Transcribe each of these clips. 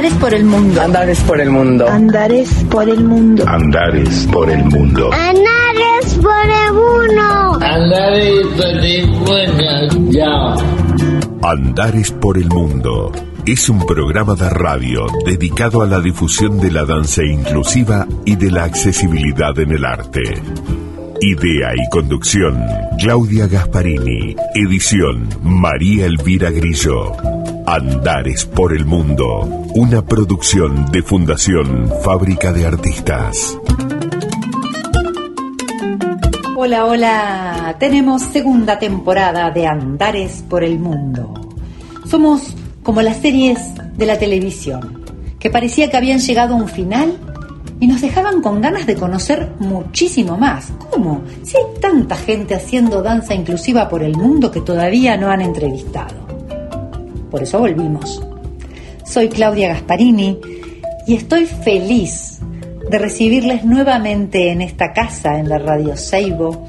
Andares por el mundo. Andares por el mundo. Andares por el mundo. Andares por el mundo. Andares por el mundo. Andares por el mundo. Ya. Andares por el mundo. Es un programa de radio dedicado a la difusión de la danza inclusiva y de la accesibilidad en el arte. Idea y conducción, Claudia Gasparini. Edición, María Elvira Grillo. Andares por el Mundo, una producción de Fundación Fábrica de Artistas. Hola, hola. Tenemos segunda temporada de Andares por el Mundo. Somos como las series de la televisión, que parecía que habían llegado a un final y nos dejaban con ganas de conocer muchísimo más. ¿Cómo? Si hay tanta gente haciendo danza inclusiva por el mundo que todavía no han entrevistado. Por eso volvimos. Soy Claudia Gasparini y estoy feliz de recibirles nuevamente en esta casa, en la Radio Seibo,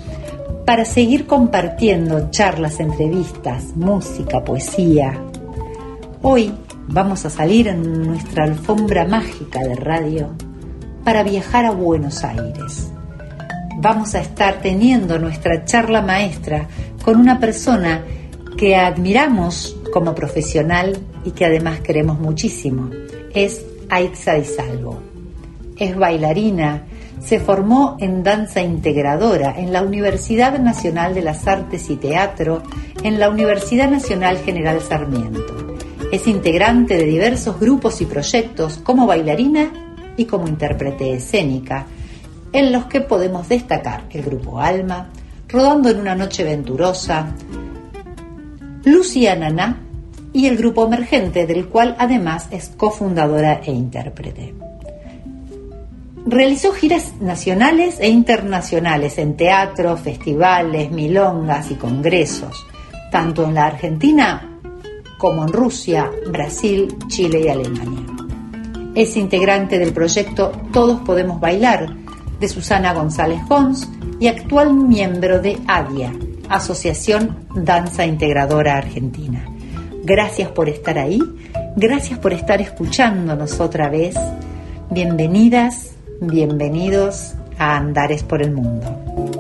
para seguir compartiendo charlas, entrevistas, música, poesía. Hoy vamos a salir en nuestra alfombra mágica de radio para viajar a Buenos Aires. Vamos a estar teniendo nuestra charla maestra con una persona que admiramos como profesional y que además queremos muchísimo. Es Aixa Di Salvo. Es bailarina, se formó en danza integradora en la Universidad Nacional de las Artes y Teatro, en la Universidad Nacional General Sarmiento. Es integrante de diversos grupos y proyectos como bailarina y como intérprete escénica, en los que podemos destacar el grupo Alma, Rodando en una noche venturosa, Lucia Naná y el grupo emergente, del cual además es cofundadora e intérprete. Realizó giras nacionales e internacionales en teatro, festivales, milongas y congresos, tanto en la Argentina como en Rusia, Brasil, Chile y Alemania. Es integrante del proyecto Todos Podemos Bailar de Susana González Gons y actual miembro de ADIA, Asociación Danza Integradora Argentina. Gracias por estar ahí, gracias por estar escuchándonos otra vez. Bienvenidas, bienvenidos a Andares por el Mundo.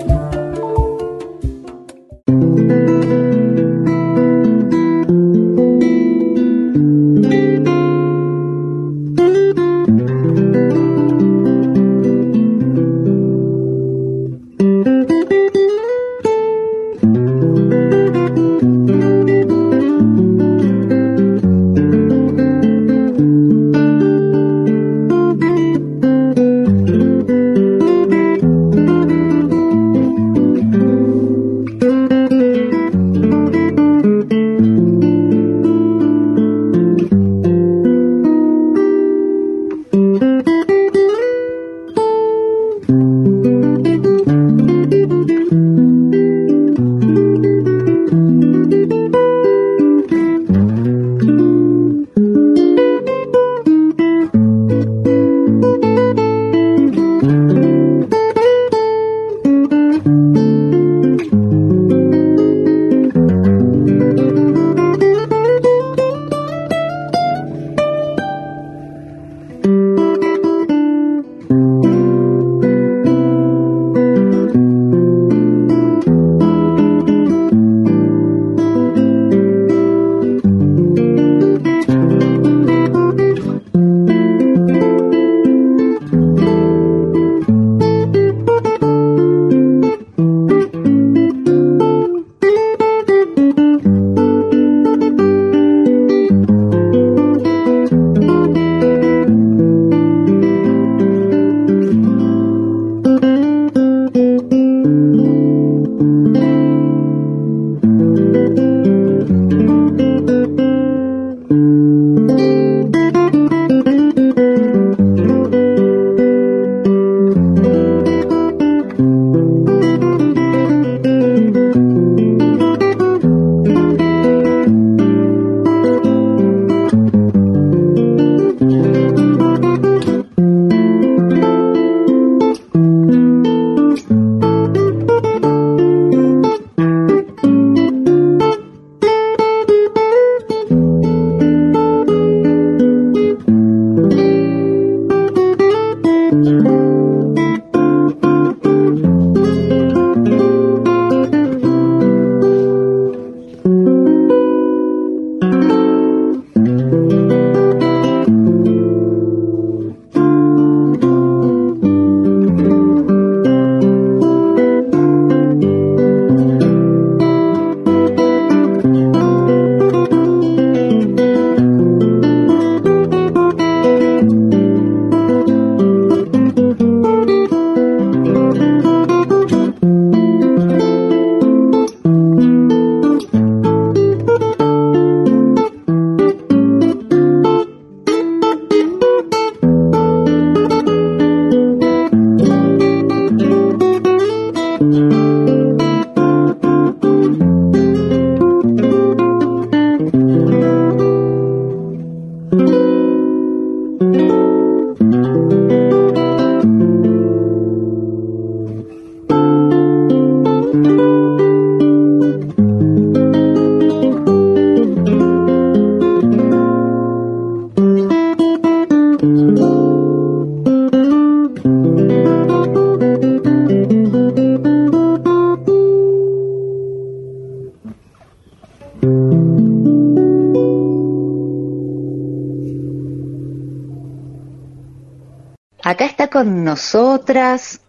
Acá está con nosotras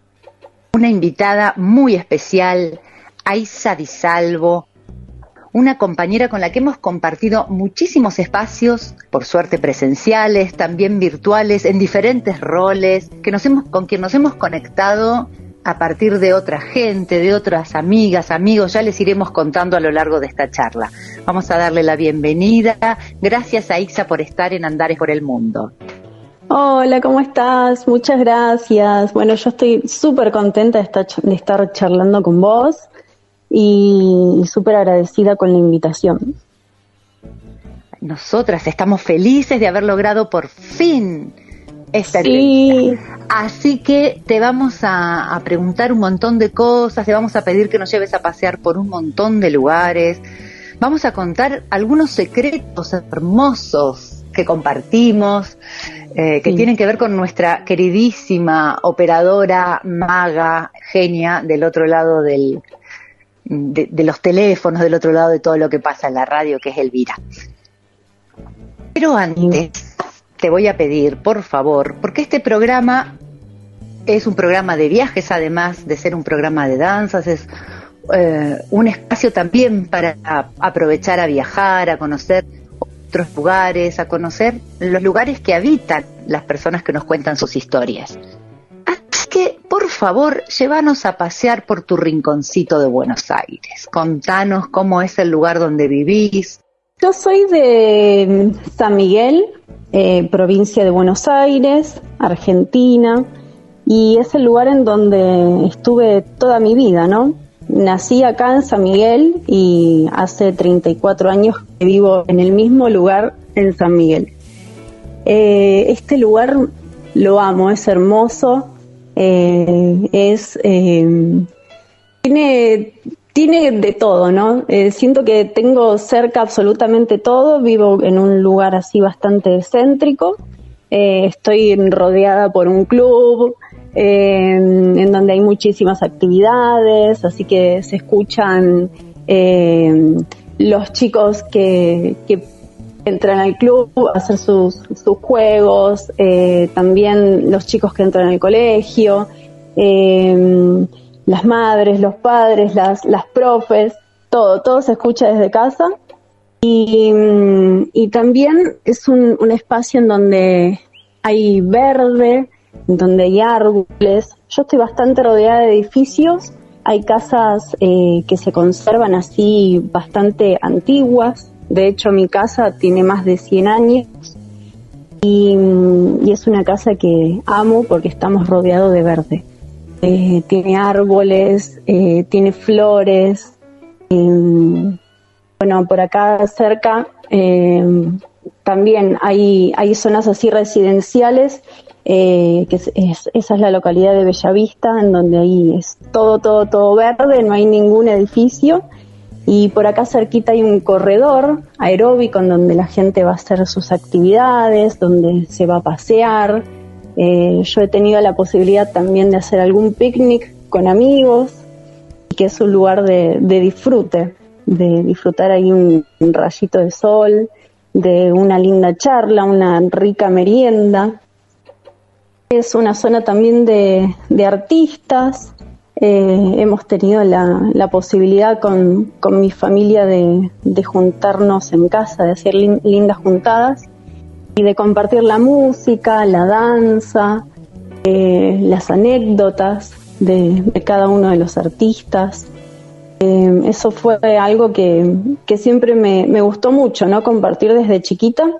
una invitada muy especial, Aisa Di Salvo, una compañera con la que hemos compartido muchísimos espacios, por suerte presenciales, también virtuales, en diferentes roles, que nos hemos, con quien nos hemos conectado a partir de otra gente, de otras amigas, amigos, ya les iremos contando a lo largo de esta charla. Vamos a darle la bienvenida. Gracias a Ixa por estar en Andares por el Mundo. Hola, ¿cómo estás? Muchas gracias. Bueno, yo estoy súper contenta de estar, de estar charlando con vos y súper agradecida con la invitación. Nosotras estamos felices de haber logrado por fin esta sí. Así que te vamos a, preguntar un montón de cosas, te vamos a pedir que nos lleves a pasear por un montón de lugares. Vamos a contar algunos secretos hermosos que compartimos, eh, que tienen que ver con nuestra queridísima operadora, maga, genia del otro lado del, de, los teléfonos, del otro lado de todo lo que pasa en la radio, que es Elvira. Pero antes, te voy a pedir, por favor, porque este programa es un programa de viajes, además de ser un programa de danzas, es eh, un espacio también para aprovechar a viajar, a conocer otros lugares, a conocer los lugares que habitan las personas que nos cuentan sus historias. Así que, por favor, llévanos a pasear por tu rinconcito de Buenos Aires. Contanos cómo es el lugar donde vivís. Yo soy de San Miguel, eh, provincia de Buenos Aires, Argentina, y es el lugar en donde estuve toda mi vida, ¿no? Nací acá en San Miguel y hace 34 años que vivo en el mismo lugar en San Miguel. Eh, este lugar lo amo, es hermoso, eh, es tiene tiene de todo, ¿no? Eh, siento que tengo cerca absolutamente todo, vivo en un lugar así bastante céntrico, eh, estoy rodeada por un club eh, en donde hay muchísimas actividades, así que se escuchan los chicos que, que, entran al club a hacer sus, sus juegos, también los chicos que entran al colegio las madres, los padres, las, las profes, todo, todo se escucha desde casa. Y, mm, y también es un, un, espacio en donde hay verde, donde hay árboles. Yo estoy bastante rodeada de edificios. Hay casas eh, que se conservan así bastante antiguas. De hecho, mi casa tiene más de 100 años. Y, es una casa que amo porque estamos rodeados de verde. Eh, tiene árboles, eh, tiene flores. bueno, por acá cerca eh, también hay, hay zonas así residenciales, que esa es la localidad de Bellavista, en donde ahí es todo, todo, todo verde, no hay ningún edificio. Y por acá cerquita hay un corredor aeróbico en donde la gente va a hacer sus actividades, donde se va a pasear. Eh, yo he tenido la posibilidad también de hacer algún picnic con amigos, que es un lugar de, disfrute, de disfrutar ahí un, rayito de sol, de una linda charla, una rica merienda. Es una zona también de, artistas. Eh, hemos tenido la, posibilidad con, mi familia de, juntarnos en casa, de hacer lindas juntadas y de compartir la música, la danza, eh, las anécdotas de, cada uno de los artistas. Eh, eso fue algo que, siempre me, gustó mucho, ¿no? Compartir desde chiquita,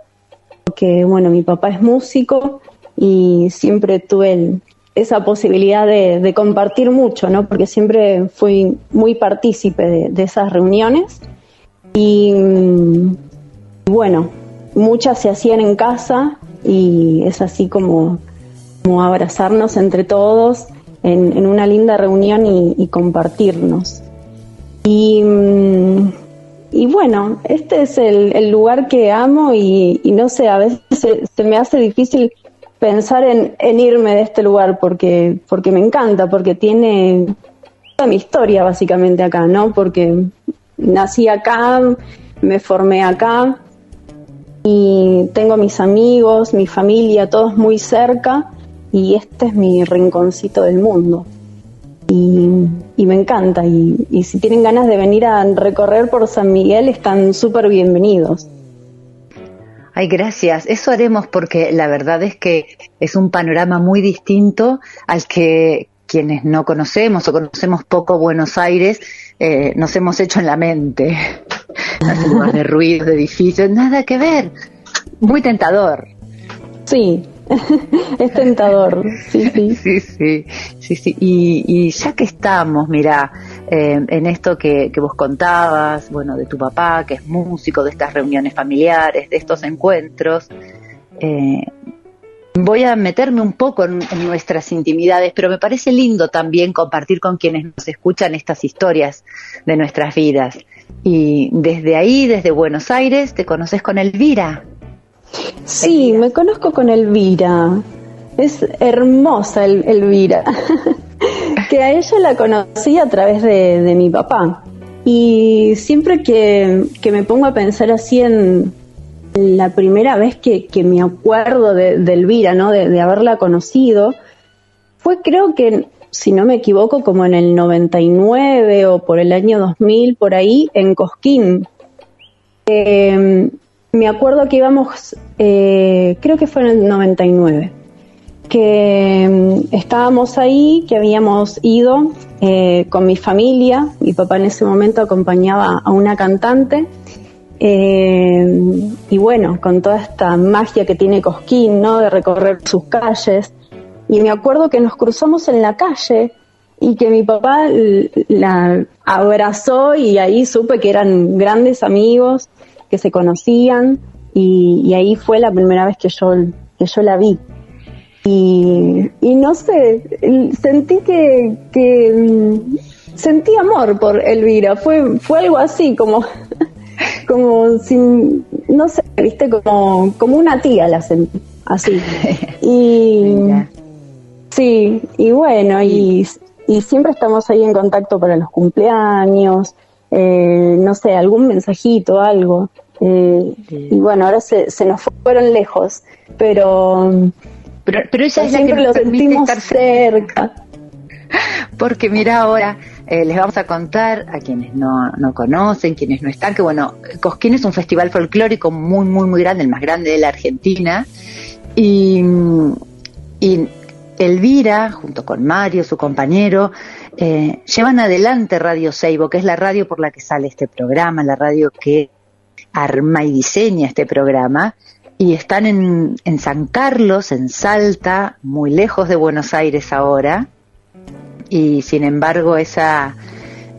porque, bueno, mi papá es músico y siempre tuve esa posibilidad de, compartir mucho, ¿no? Porque siempre fui muy partícipe de, esas reuniones. Y mm, bueno, muchas se hacían en casa y es así como, abrazarnos entre todos en, una linda reunión y, compartirnos. Mm, y, bueno, este es el, lugar que amo y, no sé, a veces se, me hace difícil pensar en, irme de este lugar porque, porque me encanta, porque tiene toda mi historia básicamente acá, ¿no? Porque nací acá, me formé acá, y tengo mis amigos, mi familia, todos muy cerca y este es mi rinconcito del mundo. Y, me encanta. Y, y, si tienen ganas de venir a recorrer por San Miguel, están súper bienvenidos. Ay, gracias. Eso haremos porque la verdad es que es un panorama muy distinto al que quienes no conocemos o conocemos poco Buenos Aires eh, nos hemos hecho en la mente. De ruidos, de edificios, nada que ver. Muy tentador. Sí, es tentador, sí, sí. Sí, sí, sí, sí. Y, ya que estamos, mira, eh, en esto que, vos contabas, bueno, de tu papá, que es músico, de estas reuniones familiares, de estos encuentros, eh, voy a meterme un poco en, nuestras intimidades, pero me parece lindo también compartir con quienes nos escuchan estas historias de nuestras vidas. Y desde ahí, desde Buenos Aires, te conoces con Elvira. Sí, me conozco con Elvira. Es hermosa Elvira. que a ella la conocí a través de, mi papá. Y siempre que, me pongo a pensar así en la primera vez que, me acuerdo de, Elvira, ¿no? De, haberla conocido, fue creo que, si no me equivoco, como en el 99 o por el año 2000, por ahí, en Cosquín. Eh, me acuerdo que íbamos, eh, creo que fue en el 99, que mm, estábamos ahí, que habíamos ido eh, con mi familia, mi papá en ese momento acompañaba a una cantante, eh, y bueno, con toda esta magia que tiene Cosquín, ¿no? De recorrer sus calles, y me acuerdo que nos cruzamos en la calle y que mi papá la abrazó y ahí supe que eran grandes amigos que se conocían y, ahí fue la primera vez que yo, que yo la vi. Y, no sé, sentí que, mm, sentí amor por Elvira, fue, fue algo así, como, como sin, no sé, viste, como, como una tía la sentí, así. Y sí, y bueno, y, y siempre estamos ahí en contacto para los cumpleaños, eh, no sé, algún mensajito, algo. Eh, y bueno, ahora se, se, nos fueron lejos, pero, pero, pero ella es la que lo sentimos estar cerca. Porque mira ahora, eh, les vamos a contar a quienes no, no conocen, quienes no están, que bueno, Cosquín es un festival folclórico muy, muy, muy grande, el más grande de la Argentina. Y, y Elvira, junto con Mario, su compañero, eh, llevan adelante Radio Seibo, que es la radio por la que sale este programa, la radio que arma y diseña este programa y están en, en San Carlos, en Salta, muy lejos de Buenos Aires ahora, y sin embargo esa,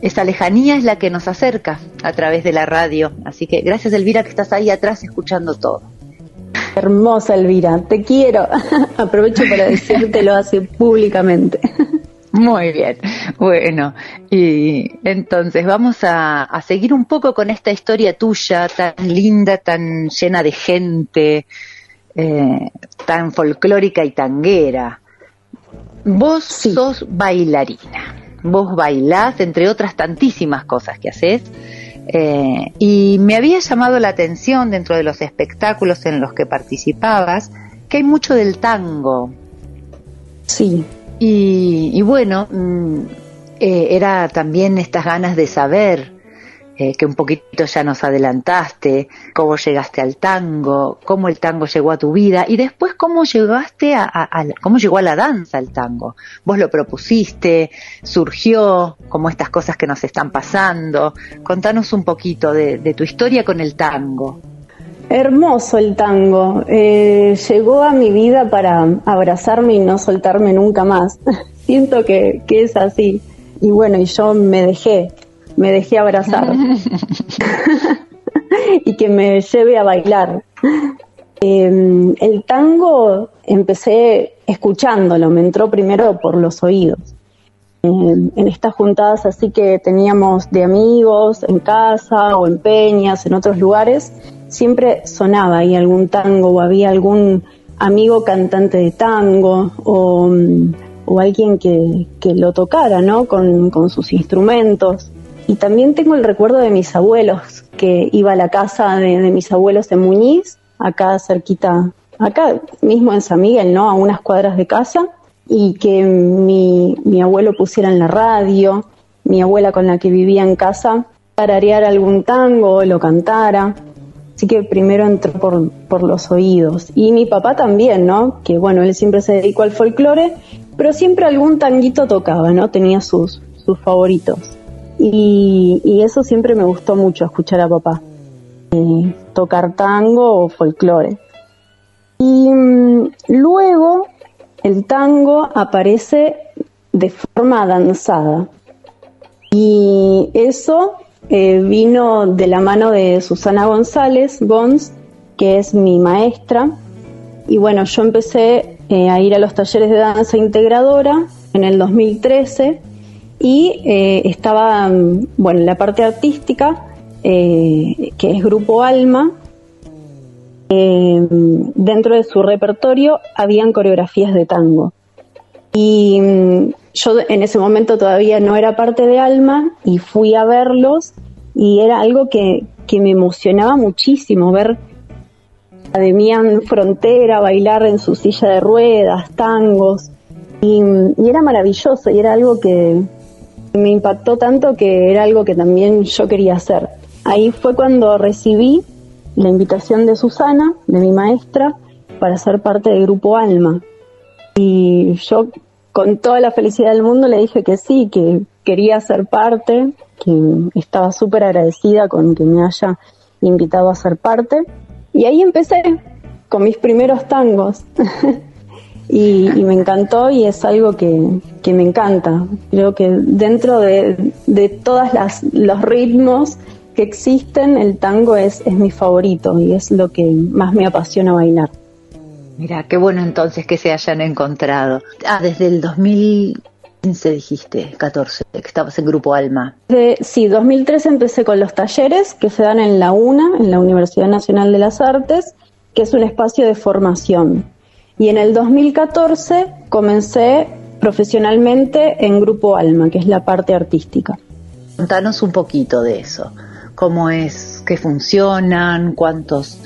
esa lejanía es la que nos acerca a través de la radio. Así que gracias Elvira que estás ahí atrás escuchando todo. Hermosa Elvira, te quiero. Aprovecho para decírtelo así públicamente. Muy bien, bueno, y entonces vamos a, seguir un poco con esta historia tuya tan linda, tan llena de gente, eh, tan folclórica y tanguera. Vos sos bailarina, vos bailás, entre otras tantísimas cosas que haces, eh, y me había llamado la atención dentro de los espectáculos en los que participabas que hay mucho del tango. Sí, y, bueno, mm, eh, era también estas ganas de saber, eh, que un poquito ya nos adelantaste, cómo llegaste al tango, cómo el tango llegó a tu vida y después cómo llegaste a, cómo llegó a la danza el tango. Vos lo propusiste, surgió, como estas cosas que nos están pasando. Contanos un poquito de tu historia con el tango. Hermoso el tango. Eh, llegó a mi vida para abrazarme y no soltarme nunca más. Siento que, es así. Y bueno, y yo me dejé, me dejé abrazar. y que me lleve a bailar. Em, el tango empecé escuchándolo, me entró primero por los oídos. Em, en estas juntadas así que teníamos de amigos en casa o en peñas, en otros lugares, siempre sonaba ahí algún tango o había algún amigo cantante de tango o, mm, alguien que, lo tocara, ¿no? Con, sus instrumentos. Y también tengo el recuerdo de mis abuelos, que iba a la casa de, mis abuelos en Muñiz, acá cerquita acá mismo en San Miguel, ¿no? A unas cuadras de casa y que mi, mi abuelo pusiera en la radio, mi abuela con la que vivía en casa, tararear algún tango o lo cantara. Así que primero entró por, por los oídos. Y mi papá también, ¿no? Que bueno, él siempre se dedicó al folclore, pero siempre algún tanguito tocaba, ¿no? Tenía sus, sus favoritos. Y, eso siempre me gustó mucho, escuchar a papá. Eh, tocar tango o folclore. Y mm, luego el tango aparece de forma danzada. Y eso eh, vino de la mano de Susana González, Gons, que es mi maestra. Y bueno, yo empecé eh, a ir a los talleres de danza integradora en el 2013 y eh, estaba, mm, bueno, en la parte artística, que es Grupo Alma, dentro de su repertorio habían coreografías de tango. Y mm, yo en ese momento todavía no era parte de Alma y fui a verlos y era algo que, me emocionaba muchísimo ver a Demian Frontera bailar en su silla de ruedas, tangos, y, era maravilloso y era algo que me impactó tanto que era algo que también yo quería hacer. Ahí fue cuando recibí la invitación de Susana, de mi maestra, para ser parte del grupo Alma. Y yo con toda la felicidad del mundo le dije que sí, que quería ser parte, que estaba súper agradecida con que me haya invitado a ser parte. Y ahí empecé con mis primeros tangos. y, me encantó y es algo que, me encanta. Creo que dentro de, de todos los ritmos que existen, el tango es, es mi favorito y es lo que más me apasiona bailar. Mira, qué bueno entonces que se hayan encontrado. Ah, desde el 2015 dijiste, 14, que estabas en Grupo Alma. sí, 2013 empecé con los talleres que se dan en la UNA, en la Universidad Nacional de las Artes, que es un espacio de formación. Y en el 2014 comencé profesionalmente en Grupo Alma, que es la parte artística. Contanos un poquito de eso. ¿Cómo es que funcionan? ¿Cuántos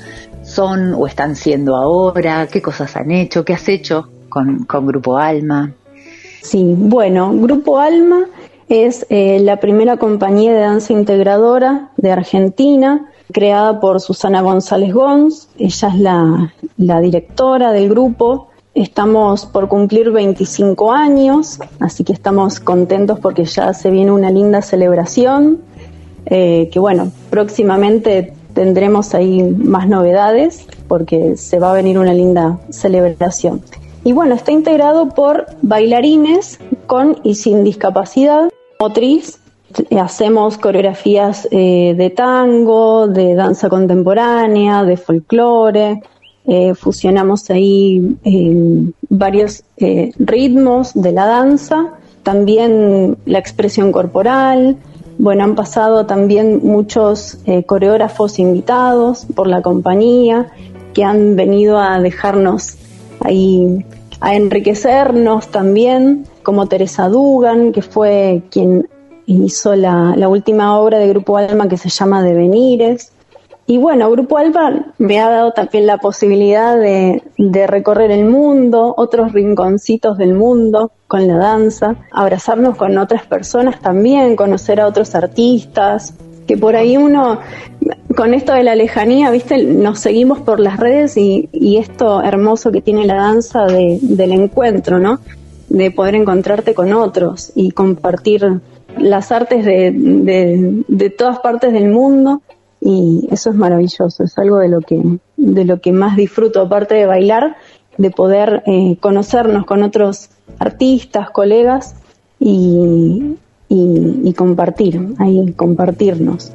son o están siendo ahora, qué cosas han hecho, qué has hecho con, Grupo Alma. Sí, bueno, Grupo Alma es eh, la primera compañía de danza integradora de Argentina, creada por Susana González Gons. Ella es la, la directora del grupo. Estamos por cumplir 25 años, así que estamos contentos porque ya se viene una linda celebración. Eh, que bueno, próximamente tendremos ahí más novedades porque se va a venir una linda celebración. Y bueno, está integrado por bailarines con y sin discapacidad motriz. Hacemos coreografías eh, de tango, de danza contemporánea, de folclore. Eh, fusionamos ahí eh, varios ritmos de la danza, también la expresión corporal, bueno, han pasado también muchos eh, coreógrafos invitados por la compañía que han venido a dejarnos ahí, a enriquecernos también, como Teresa Dugan, que fue quien hizo la, la última obra de Grupo Alma que se llama Devenires. Y bueno, Grupo Alba me ha dado también la posibilidad de, recorrer el mundo, otros rinconcitos del mundo con la danza, abrazarnos con otras personas también, conocer a otros artistas, que por ahí uno, con esto de la lejanía, viste, nos seguimos por las redes y, esto hermoso que tiene la danza del encuentro, ¿no? De poder encontrarte con otros y compartir las artes de todas partes del mundo y eso es maravilloso, es algo de lo que, de lo que más disfruto, aparte de bailar, de poder eh, conocernos con otros artistas, colegas y, y, y compartir, ahí compartirnos.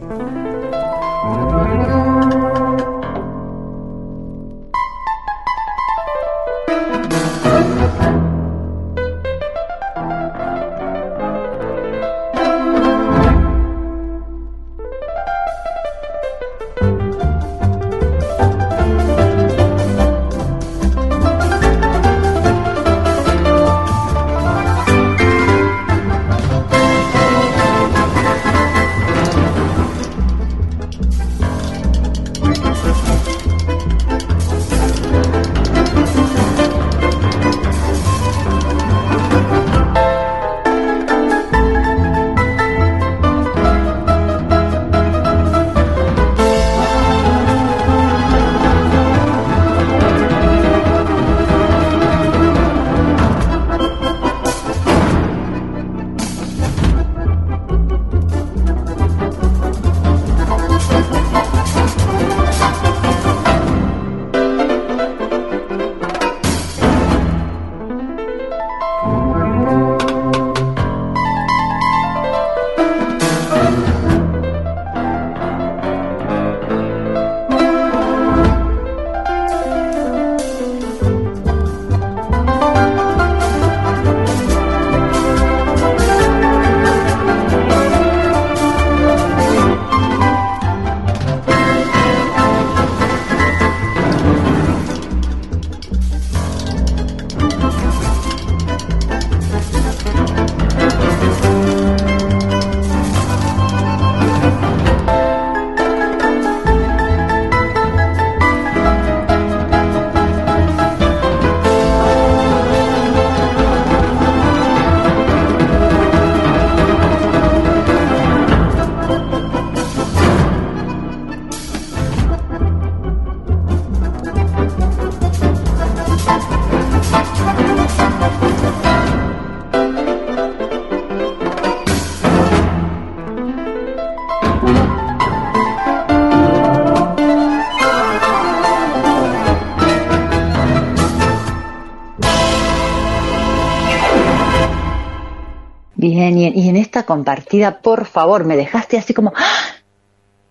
Bien, y en, esta compartida, por favor, me dejaste así como, ¡Ah!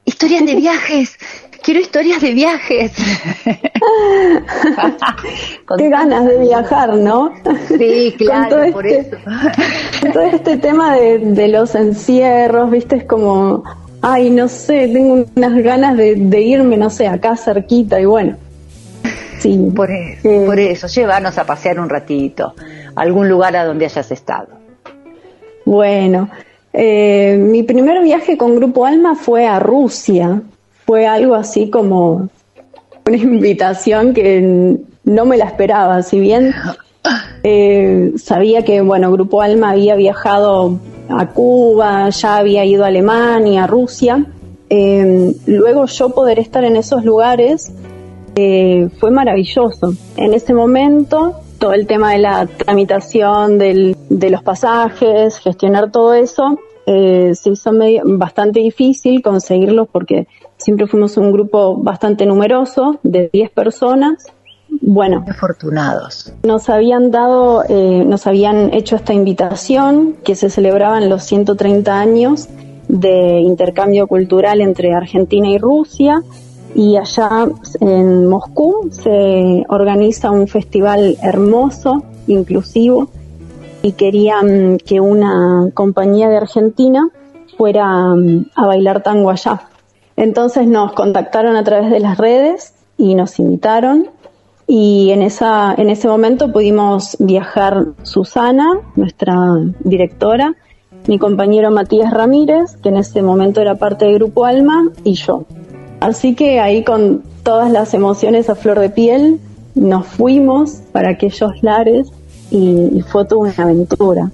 historias de viajes, quiero historias de viajes. Qué ganas de viajar, ¿no? Sí, claro, por este, eso. todo este tema de, de, los encierros, viste, es como, ay, no sé, tengo unas ganas de, irme, no sé, acá cerquita y bueno. Sí, por eso, eh, por eso, llévanos a pasear un ratito, a algún lugar a donde hayas estado. Bueno, eh, mi primer viaje con Grupo Alma fue a Rusia. Fue algo así como una invitación que no me la esperaba. Si bien eh, sabía que, bueno, Grupo Alma había viajado a Cuba, ya había ido a Alemania, a Rusia. Eh, luego yo poder estar en esos lugares fue maravilloso. En ese momento todo el tema de la tramitación del, de los pasajes, gestionar todo eso, eh, se hizo bastante difícil conseguirlos porque siempre fuimos un grupo bastante numeroso, de 10 personas. Bueno, afortunados. Nos habían dado, eh, nos habían hecho esta invitación que se celebraban los 130 años de intercambio cultural entre Argentina y Rusia y allá en Moscú se organiza un festival hermoso, inclusivo, y querían que una compañía de Argentina fuera mm, a bailar tango allá. Entonces nos contactaron a través de las redes y nos invitaron y en, esa, en ese momento pudimos viajar Susana, nuestra directora, mi compañero Matías Ramírez, que en ese momento era parte del Grupo Alma, y yo. Así que ahí con todas las emociones a flor de piel nos fuimos para aquellos lares y, fue toda una aventura.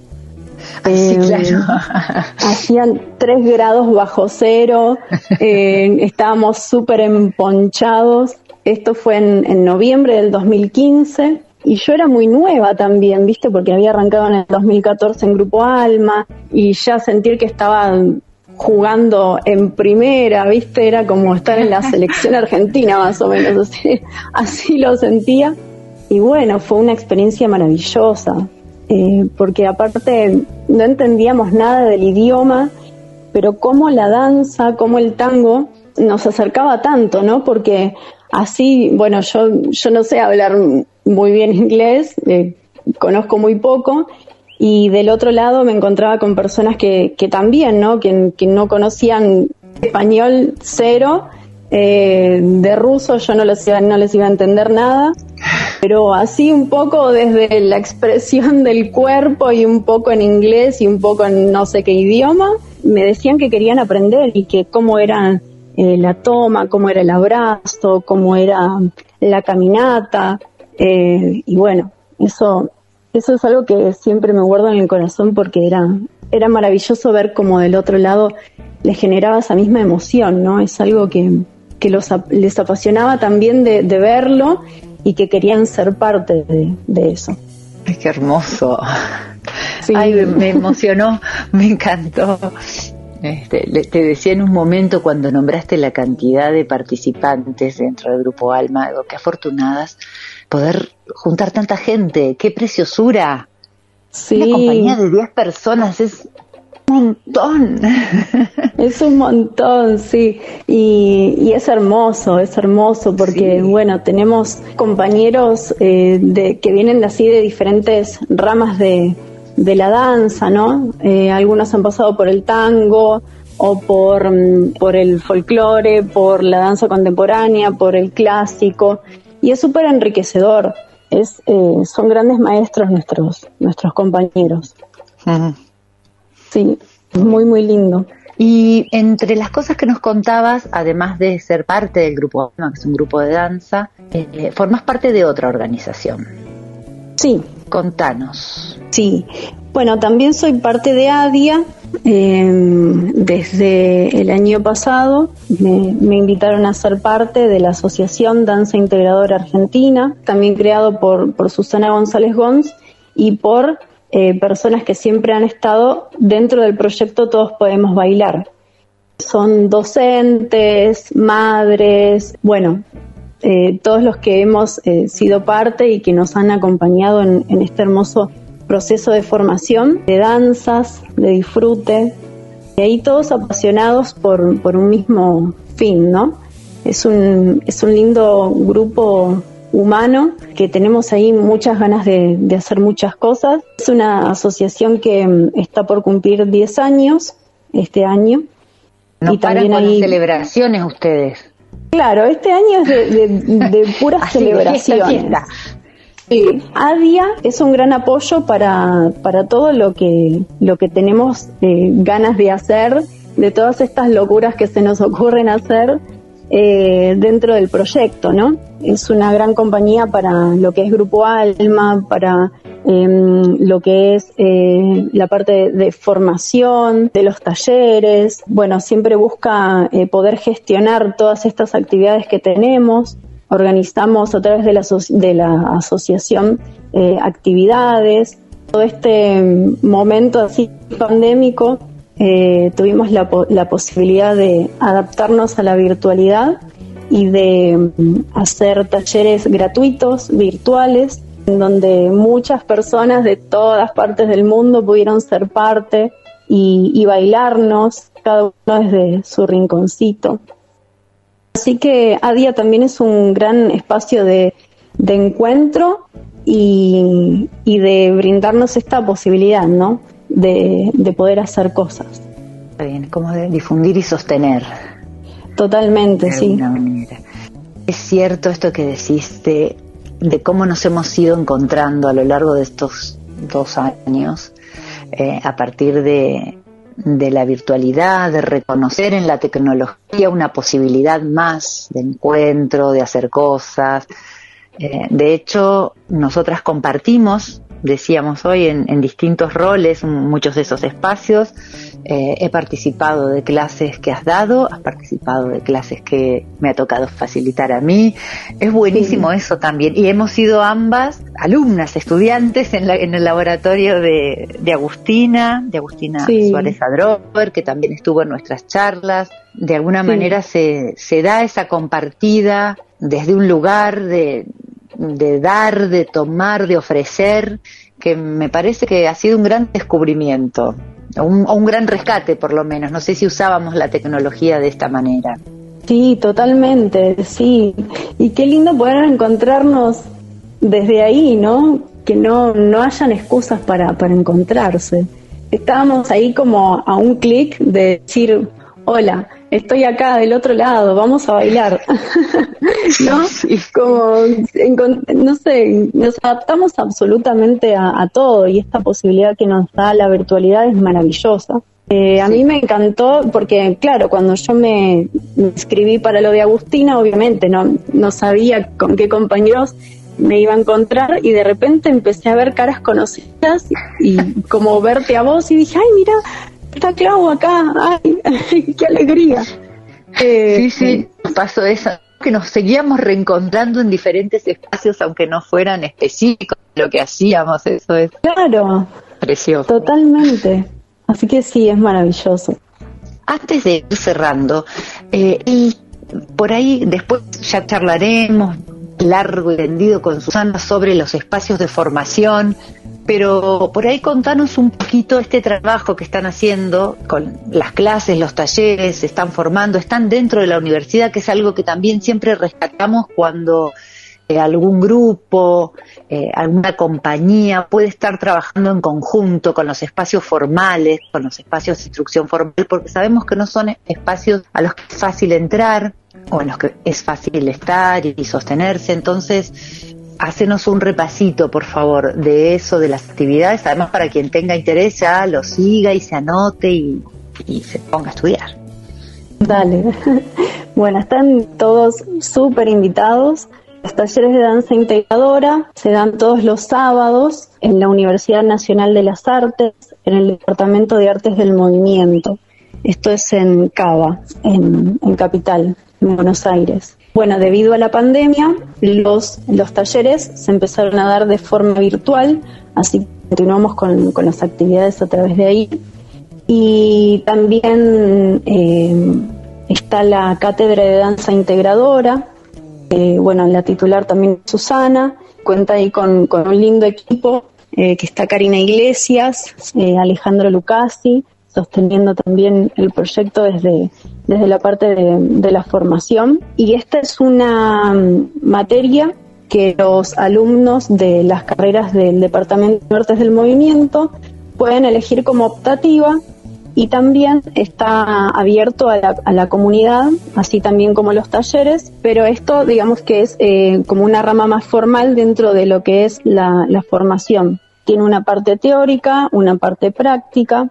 Sí, eh, claro. hacían tres grados bajo cero, eh, estábamos súper emponchados. Esto fue en, en, noviembre del 2015 y yo era muy nueva también, ¿viste? Porque había arrancado en el 2014 en Grupo Alma y ya sentir que estaba jugando en primera, ¿viste? Era como estar en la selección argentina más o menos, así, lo sentía. Y bueno, fue una experiencia maravillosa, eh, porque aparte no entendíamos nada del idioma, pero cómo la danza, cómo el tango nos acercaba tanto, ¿no? Porque así, bueno, yo, yo no sé hablar muy bien inglés, eh, conozco muy poco, y del otro lado me encontraba con personas que, que también, ¿no? Que, no conocían español cero, eh, de ruso yo no les, iba, no les iba a entender nada, pero así un poco desde la expresión del cuerpo y un poco en inglés y un poco en no sé qué idioma, me decían que querían aprender y que cómo era eh, la toma, cómo era el abrazo, cómo era la caminata, eh, y bueno, eso eso es algo que siempre me guardo en el corazón porque era, era maravilloso ver cómo del otro lado les generaba esa misma emoción, ¿no? Es algo que, que los, les apasionaba también de, verlo y que querían ser parte de, eso. Ay, qué hermoso. Ay, me emocionó, me encantó. Este, te decía en un momento cuando nombraste la cantidad de participantes dentro del grupo Alma, algo que afortunadas poder juntar tanta gente, qué preciosura. Sí. Una compañía de 10 personas es un montón. Es un montón, sí. Y, es hermoso, es hermoso porque, bueno, tenemos compañeros eh, de, que vienen así de diferentes ramas de, de la danza, ¿no? Eh, algunos han pasado por el tango o por, mm, por el folclore, por la danza contemporánea, por el clásico y es súper enriquecedor. Es, eh, son grandes maestros nuestros, nuestros compañeros. Sí, muy, muy lindo. Y entre las cosas que nos contabas, además de ser parte del grupo que es un grupo de danza, eh, formas parte de otra organización. Sí. Contanos. Sí, bueno, también soy parte de ADIA. Em, desde el año pasado me, invitaron a ser parte de la Asociación Danza Integradora Argentina, también creado por, Susana González Gons y por eh, personas que siempre han estado dentro del proyecto Todos Podemos Bailar. Son docentes, madres, bueno, eh, todos los que hemos eh, sido parte y que nos han acompañado en, en este hermoso proceso de formación, de danzas, de disfrute, y ahí todos apasionados por, por un mismo fin, ¿no? Es un, es un lindo grupo humano, que tenemos ahí muchas ganas de, hacer muchas cosas. Es una asociación que mm, está por cumplir 10 años este año. No y también hay celebraciones ustedes. Claro, este año es de, puras celebraciones. Sí, ADIA es un gran apoyo para, para todo lo que, lo que tenemos eh, ganas de hacer, de todas estas locuras que se nos ocurren hacer eh, dentro del proyecto, ¿no? Es una gran compañía para lo que es Grupo Alma, para em, lo que es eh, la parte de, formación, de los talleres. Bueno, siempre busca eh, poder gestionar todas estas actividades que tenemos. Organizamos a través de la, de la asociación actividades. Todo este momento así pandémico eh, tuvimos la, la, posibilidad de adaptarnos a la virtualidad y de mm, hacer talleres gratuitos, virtuales, en donde muchas personas de todas partes del mundo pudieron ser parte y, bailarnos, cada uno desde su rinconcito. Así que ADIA también es un gran espacio de, de encuentro y, y de brindarnos esta posibilidad, ¿no? de, poder hacer cosas. Bien, como de difundir y sostener. Totalmente, sí. Es cierto esto que deciste de cómo nos hemos ido encontrando a lo largo de estos dos años eh, a partir de, de la virtualidad, de reconocer en la tecnología una posibilidad más de encuentro, de hacer cosas. Eh, de hecho, nosotras compartimos decíamos hoy, en, distintos roles, muchos de esos espacios. Eh, he participado de clases que has dado, has participado de clases que me ha tocado facilitar a mí. Es buenísimo eso también. Y hemos sido ambas alumnas, estudiantes en, el laboratorio de, Agustina, de Agustina Suárez Adrover, que también estuvo en nuestras charlas. De alguna manera se, se da esa compartida desde un lugar de, de dar, de tomar, de ofrecer, que me parece que ha sido un gran descubrimiento, un, un gran rescate por lo menos. No sé si usábamos la tecnología de esta manera. Sí, totalmente, sí. Y qué lindo poder encontrarnos desde ahí, ¿no? Que no, no hayan excusas para, para encontrarse. Estábamos ahí como a un clic de decir, hola, estoy acá del otro lado, vamos a bailar. ¿No? Como, no sé, nos adaptamos absolutamente a, todo y esta posibilidad que nos da la virtualidad es maravillosa. Eh, a mí me encantó porque, claro, cuando yo me, inscribí para lo de Agustina, obviamente no, no sabía con qué compañeros me iba a encontrar y de repente empecé a ver caras conocidas y, y como verte a vos y dije, ay, mira, está Clau acá, ay, qué alegría. Eh, sí, sí, pasó eso, que nos seguíamos reencontrando en diferentes espacios, aunque no fueran específicos lo que hacíamos, eso es. Claro. Precioso. Totalmente. Así que sí, es maravilloso. Antes de ir cerrando, eh, y por ahí después ya charlaremos largo y tendido con Susana sobre los espacios de formación pero por ahí contanos un poquito este trabajo que están haciendo con las clases, los talleres, están formando, están dentro de la universidad, que es algo que también siempre rescatamos cuando eh, algún grupo, eh, alguna compañía puede estar trabajando en conjunto con los espacios formales, con los espacios de instrucción formal, porque sabemos que no son espacios a los que es fácil entrar o en los que es fácil estar y sostenerse. Entonces, Hacenos un repasito, por favor, de eso, de las actividades, además para quien tenga interés ya lo siga y se anote y, se ponga a estudiar. Dale. Bueno, están todos súper invitados. Los talleres de danza integradora se dan todos los sábados en la Universidad Nacional de las Artes, en el Departamento de Artes del Movimiento. Esto es en Cava, en, en Capital, en Buenos Aires. Bueno, debido a la pandemia, los, los talleres se empezaron a dar de forma virtual, así que continuamos con, las actividades a través de ahí. Y también eh, está la cátedra de danza integradora, bueno, la titular también Susana, cuenta ahí con, un lindo equipo eh, que está Karina Iglesias, eh, Alejandro Lucasi, sosteniendo también el proyecto desde, desde la parte de, la formación. Y esta es una mm, materia que los alumnos de las carreras del Departamento de Artes del Movimiento pueden elegir como optativa y también está abierto a la, a la comunidad, así también como los talleres, pero esto digamos que es eh, como una rama más formal dentro de lo que es la formación. Tiene una parte teórica, una parte práctica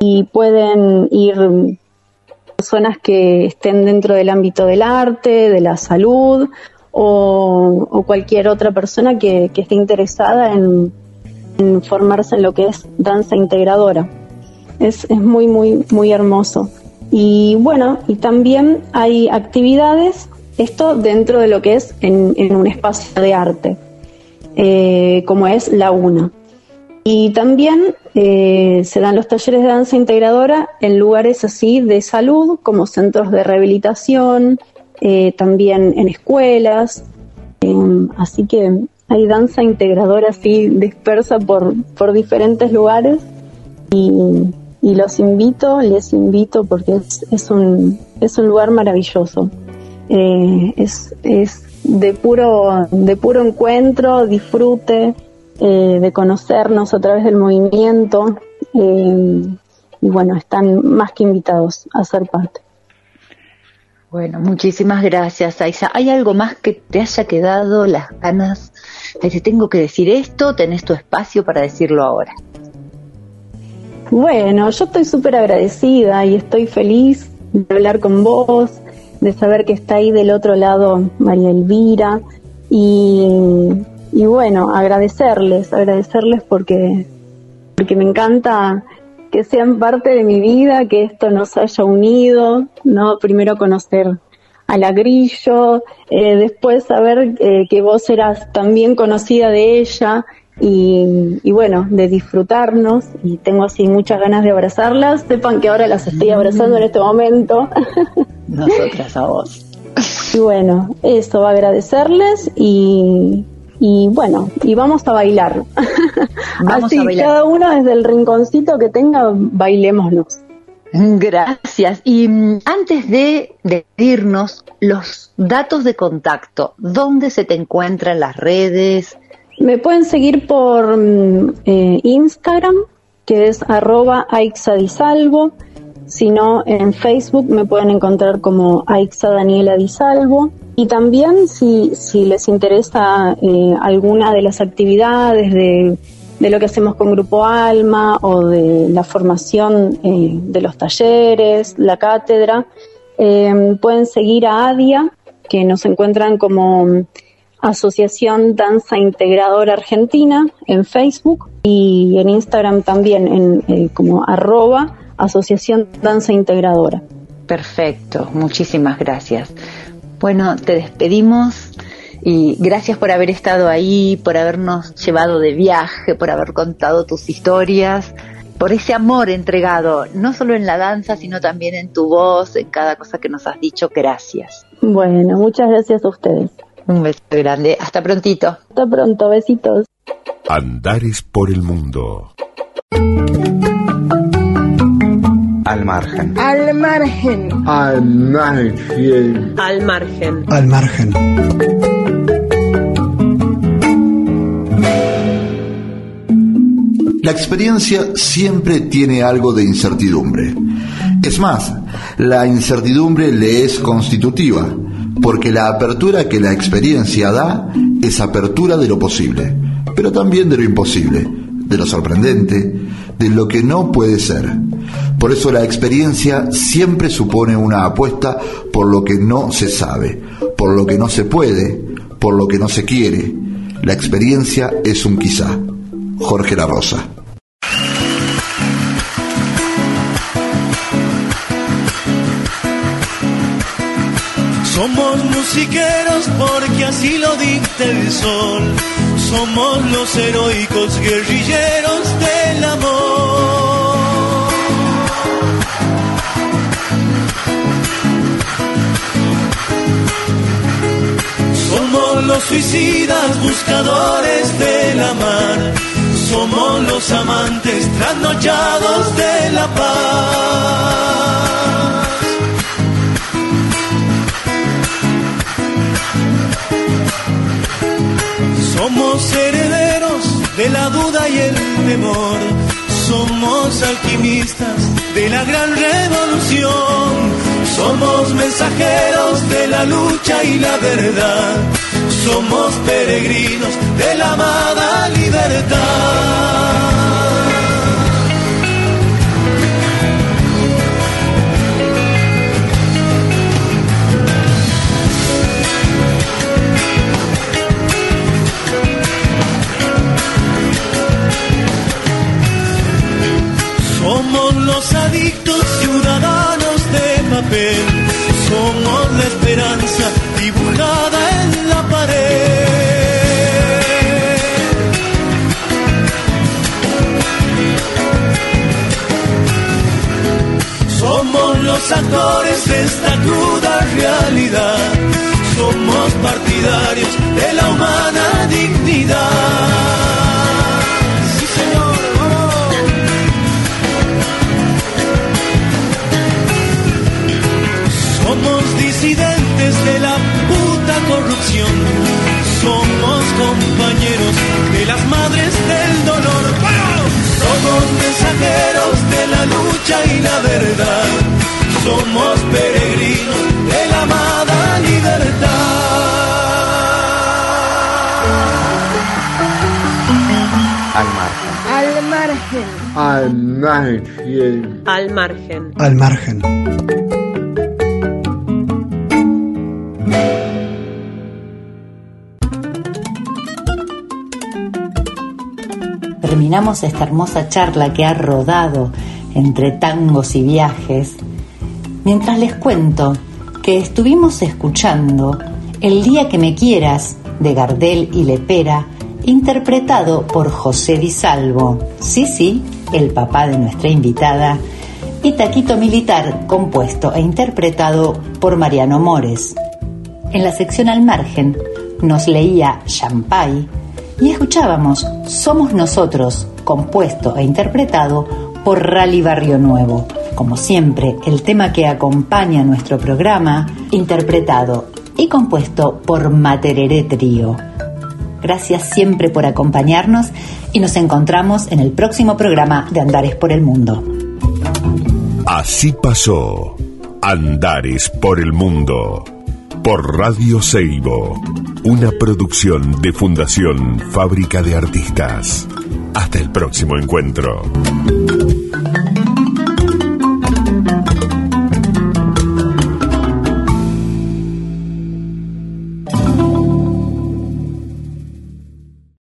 y pueden ir personas que estén dentro del ámbito del arte, de la salud o, cualquier otra persona que, esté interesada en, en formarse en lo que es danza integradora. Es, es muy, muy, muy hermoso. Y bueno, y también hay actividades, esto dentro de lo que es en, en un espacio de arte, eh, como es la UNA. Y también eh, se dan los talleres de danza integradora en lugares así de salud, como centros de rehabilitación, eh, también en escuelas. Eh, así que hay danza integradora así dispersa por, por diferentes lugares y, y los invito, les invito porque es, es, un, es un lugar maravilloso. Eh, es, es de puro, de puro encuentro, disfrute, eh, de conocernos a través del movimiento eh, y bueno, están más que invitados a ser parte. Bueno, muchísimas gracias, Aisa. ¿Hay algo más que te haya quedado las ganas de decir, tengo que decir esto? Tenés tu espacio para decirlo ahora. Bueno, yo estoy súper agradecida y estoy feliz de hablar con vos, de saber que está ahí del otro lado María Elvira y, y bueno, agradecerles, agradecerles porque, porque me encanta que sean parte de mi vida, que esto nos haya unido, ¿no? Primero conocer a la Grillo, eh, después saber eh, que vos eras también conocida de ella y, y, bueno, de disfrutarnos y tengo así muchas ganas de abrazarlas. Sepan que ahora las estoy abrazando en este momento. Nosotras a vos. Y bueno, eso, agradecerles y, y bueno, y vamos a bailar. Vamos Así, a bailar. cada uno desde el rinconcito que tenga, bailémonos. Gracias. Y mm, antes de decirnos los datos de contacto, ¿dónde se te encuentran las redes? Me pueden seguir por mm, eh, Instagram, que es arroba aixadisalvo. Si no, en Facebook me pueden encontrar como Aixa Daniela Di Salvo. Y también si, si les interesa eh, alguna de las actividades de, lo que hacemos con Grupo Alma o de la formación eh, de los talleres, la cátedra, eh, pueden seguir a ADIA, que nos encuentran como Asociación Danza Integradora Argentina en Facebook y en Instagram también en, eh, como arroba Asociación Danza Integradora. Perfecto, muchísimas gracias. Bueno, te despedimos y gracias por haber estado ahí, por habernos llevado de viaje, por haber contado tus historias, por ese amor entregado, no solo en la danza, sino también en tu voz, en cada cosa que nos has dicho. Gracias. Bueno, muchas gracias a ustedes. Un beso grande. Hasta prontito. Hasta pronto. Besitos. Andares por el mundo. Al margen. Al margen. Al margen. Al margen. Al margen. La experiencia siempre tiene algo de incertidumbre. Es más, la incertidumbre le es constitutiva, porque la apertura que la experiencia da es apertura de lo posible, pero también de lo imposible, de lo sorprendente, de lo que no puede ser. Por eso la experiencia siempre supone una apuesta por lo que no se sabe, por lo que no se puede, por lo que no se quiere. La experiencia es un quizá. Jorge La Rosa. Somos musiqueros porque así lo dicta el sol. Somos los heroicos guerrilleros del amor. Los suicidas buscadores de la mar. somos los amantes trasnochados de la paz. Somos herederos de la duda y el temor. Somos alquimistas de la gran revolución. Somos mensajeros de la lucha y la verdad. Somos peregrinos de la amada libertad. Al margen. Terminamos esta hermosa charla que ha rodado entre tangos y viajes, mientras les cuento que estuvimos escuchando El día que me quieras de Gardel y Lepera, interpretado por José Di Salvo, sí, sí, el papá de nuestra invitada, y Taquito Militar, compuesto e interpretado por Mariano Mores. En la sección al margen nos leía Champay y escuchábamos Somos Nosotros, compuesto e interpretado por Rally Barrio Nuevo. Como siempre, el tema que acompaña nuestro programa, interpretado y compuesto por Materere Trío. Gracias siempre por acompañarnos y nos encontramos en el próximo programa de Andares por el Mundo. Así pasó Andares por el Mundo por Radio Seibo, una producción de Fundación Fábrica de Artistas. Hasta el próximo encuentro.